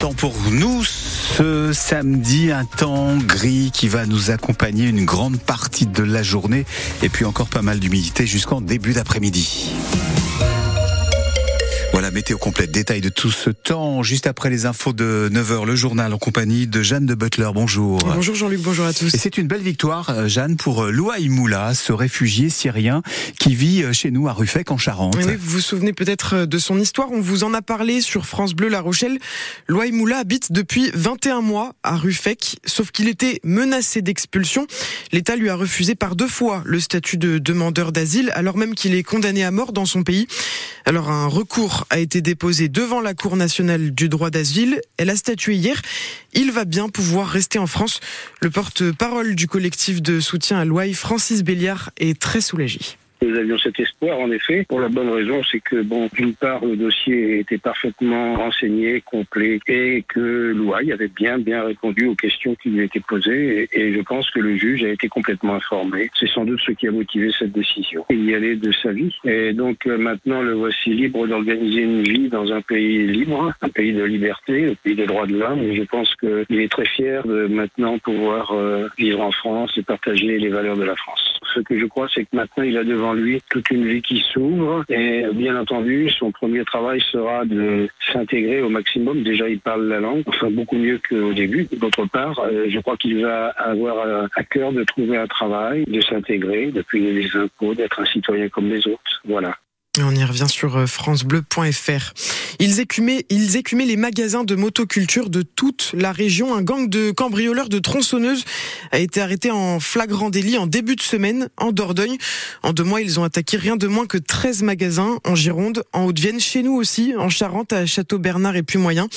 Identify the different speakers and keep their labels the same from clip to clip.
Speaker 1: Temps pour nous ce samedi, un temps gris qui va nous accompagner une grande partie de la journée et puis encore pas mal d'humidité jusqu'en début d'après-midi. Voilà, météo complète, détail de tout ce temps, juste après les infos de 9h, le journal en compagnie de Jeanne de Butler. Bonjour.
Speaker 2: Bonjour Jean-Luc, bonjour à tous.
Speaker 1: Et c'est une belle victoire, euh, Jeanne, pour euh, Louaï Moula, ce réfugié syrien qui vit euh, chez nous à Ruffec en Charente.
Speaker 2: Oui, vous vous souvenez peut-être de son histoire, on vous en a parlé sur France Bleu La Rochelle. Louaï Moula habite depuis 21 mois à Ruffec, sauf qu'il était menacé d'expulsion. L'État lui a refusé par deux fois le statut de demandeur d'asile, alors même qu'il est condamné à mort dans son pays. Alors un recours a été déposée devant la Cour nationale du droit d'asile. Elle a statué hier. Il va bien pouvoir rester en France. Le porte-parole du collectif de soutien à Loaï, Francis Béliard, est très soulagé.
Speaker 3: Nous avions cet espoir, en effet, pour la bonne raison, c'est que, bon, d'une part, le dossier était parfaitement renseigné, complet, et que l'OAI avait bien, bien répondu aux questions qui lui étaient posées, et, je pense que le juge a été complètement informé. C'est sans doute ce qui a motivé cette décision. Il y allait de sa vie, et donc euh, maintenant le voici libre d'organiser une vie dans un pays libre, un pays de liberté, un pays des droits de l'homme, et je pense qu'il est très fier de maintenant pouvoir euh, vivre en France et partager les valeurs de la France. Ce que je crois, c'est que maintenant, il a devant lui toute une vie qui s'ouvre. Et bien entendu, son premier travail sera de s'intégrer au maximum. Déjà, il parle la langue, enfin beaucoup mieux qu'au début. D'autre part, euh, je crois qu'il va avoir à cœur de trouver un travail, de s'intégrer, de payer les impôts, d'être un citoyen comme les autres. Voilà.
Speaker 2: On y revient sur euh, francebleu.fr. Ils écumaient, ils écumaient les magasins de motoculture de toute la région. Un gang de cambrioleurs de tronçonneuses a été arrêté en flagrant délit en début de semaine en Dordogne. En deux mois, ils ont attaqué rien de moins que 13 magasins en Gironde, en Haute-Vienne, chez nous aussi, en Charente, à Château-Bernard et Puy-Moyen.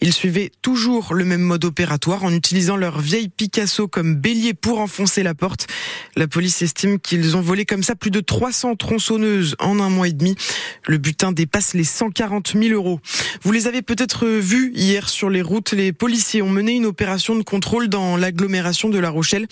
Speaker 2: Ils suivaient toujours le même mode opératoire en utilisant leur vieille Picasso comme bélier pour enfoncer la porte. La police estime qu'ils ont volé comme ça plus de 300 tronçonneuses en un mois et demi. Le butin dépasse les 140 000 euros. Vous les avez peut-être vus hier sur les routes. Les policiers ont mené une opération de contrôle dans l'agglomération de La Rochelle.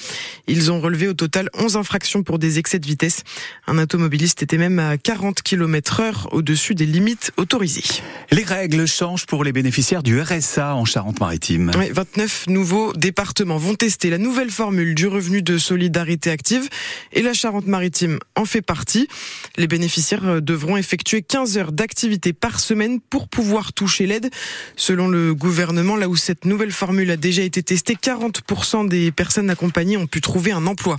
Speaker 2: Ils ont relevé au total 11 infractions pour des excès de vitesse. Un automobiliste était même à 40 km heure au-dessus des limites autorisées.
Speaker 1: Les règles changent pour les bénéficiaires du RSA en Charente-Maritime.
Speaker 2: 29 nouveaux départements vont tester la nouvelle formule du revenu de solidarité active et la Charente-Maritime en fait partie. Les bénéficiaires devront effectuer 15 heures d'activité par semaine pour pouvoir toucher l'aide. Selon le gouvernement, là où cette nouvelle formule a déjà été testée, 40% des personnes accompagnées ont pu trouver un emploi.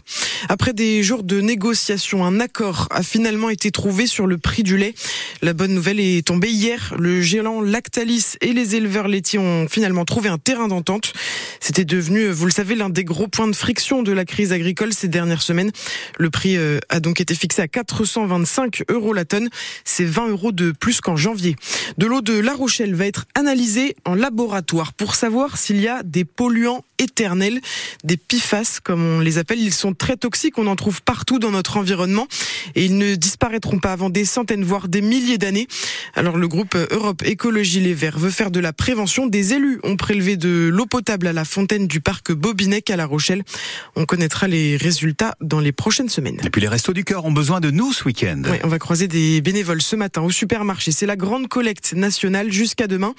Speaker 2: Après des jours de négociations, un accord a finalement été trouvé sur le prix du lait. La bonne nouvelle est tombée hier. Le géant Lactalis et les éleveurs laitiers ont finalement trouvé un terrain d'entente. C'était devenu, vous le savez, l'un des gros points de friction de la crise agricole ces dernières semaines. Le prix euh, a donc été fixé à 425 euros la tonne. C'est 20 euros de plus qu'en janvier. De l'eau de La Rochelle va être analysée en laboratoire pour savoir s'il y a des polluants éternels, des PFAS comme on les appelle. Ils sont très toxiques, on en trouve partout dans notre environnement et ils ne disparaîtront pas avant des centaines, voire des milliers d'années. Alors le groupe Europe Écologie Les Verts veut faire de la prévention. Des élus ont prélevé de l'eau potable à la fontaine du parc Bobinec à La Rochelle. On connaîtra les résultats dans les prochaines semaines.
Speaker 1: Et puis les restos du cœur ont besoin de nous ce week-end.
Speaker 2: Oui, on va croiser des bénévoles ce matin au supermarché. C'est la grande collecte nationale jusqu'à demain.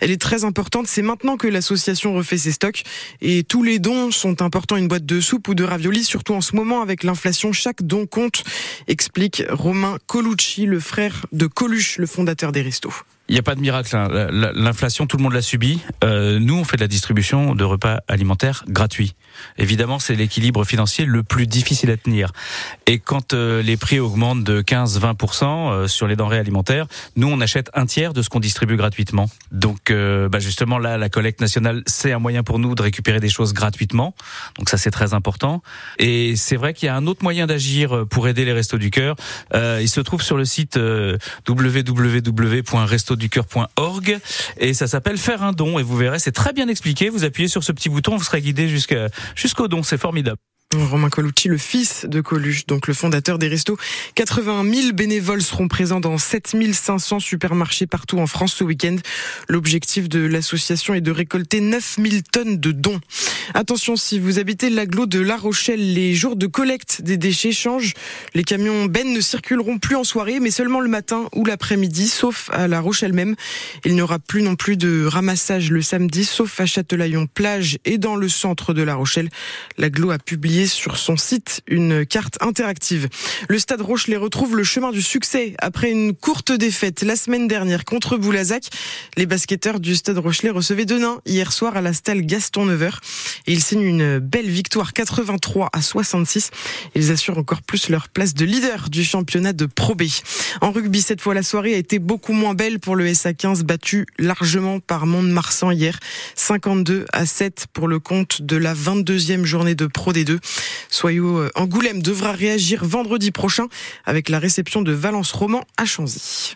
Speaker 2: Elle est très importante. C'est maintenant que l'association refait ses stocks et tous les dons sont importants. Une boîte de soupe ou de raviolis, surtout en ce moment avec l'inflation, chaque don compte, explique Romain Colucci, le frère de Coluche, le fondateur des restos.
Speaker 4: Il n'y a pas de miracle. Hein. L'inflation, tout le monde l'a subi. Euh, nous, on fait de la distribution de repas alimentaires gratuits. Évidemment, c'est l'équilibre financier le plus difficile à tenir. Et quand euh, les prix augmentent de 15-20% euh, sur les denrées alimentaires, nous, on achète un tiers de ce qu'on distribue gratuitement. Donc, euh, bah justement, là, la collecte nationale, c'est un moyen pour nous de récupérer des choses gratuitement. Donc ça, c'est très important. Et c'est vrai qu'il y a un autre moyen d'agir pour aider les Restos du Cœur. il se trouve sur le site www.resto ducoeur.org et ça s'appelle faire un don et vous verrez c'est très bien expliqué. Vous appuyez sur ce petit bouton, vous serez guidé jusqu'au don, c'est formidable.
Speaker 2: Romain Colucci, le fils de Coluche, donc le fondateur des restos. 80 000 bénévoles seront présents dans 7500 supermarchés partout en France ce week-end. L'objectif de l'association est de récolter 9000 tonnes de dons. Attention, si vous habitez l'agglo de La Rochelle, les jours de collecte des déchets changent. Les camions bennes ne circuleront plus en soirée, mais seulement le matin ou l'après-midi, sauf à La Rochelle même. Il n'y aura plus non plus de ramassage le samedi, sauf à Châtelaillon plage et dans le centre de La Rochelle. L'agglo a publié sur son site une carte interactive. Le Stade Rochelet retrouve le chemin du succès après une courte défaite la semaine dernière contre Boulazac. Les basketteurs du Stade Rochelet recevaient Denain hier soir à la stalle Gaston Neveur ils signent une belle victoire 83 à 66. Ils assurent encore plus leur place de leader du championnat de Pro B. En rugby, cette fois, la soirée a été beaucoup moins belle pour le SA15 battu largement par Mont-de-Marsan hier. 52 à 7 pour le compte de la 22e journée de Pro D2. Soyou euh, Angoulême devra réagir vendredi prochain avec la réception de Valence Roman à Chanzy.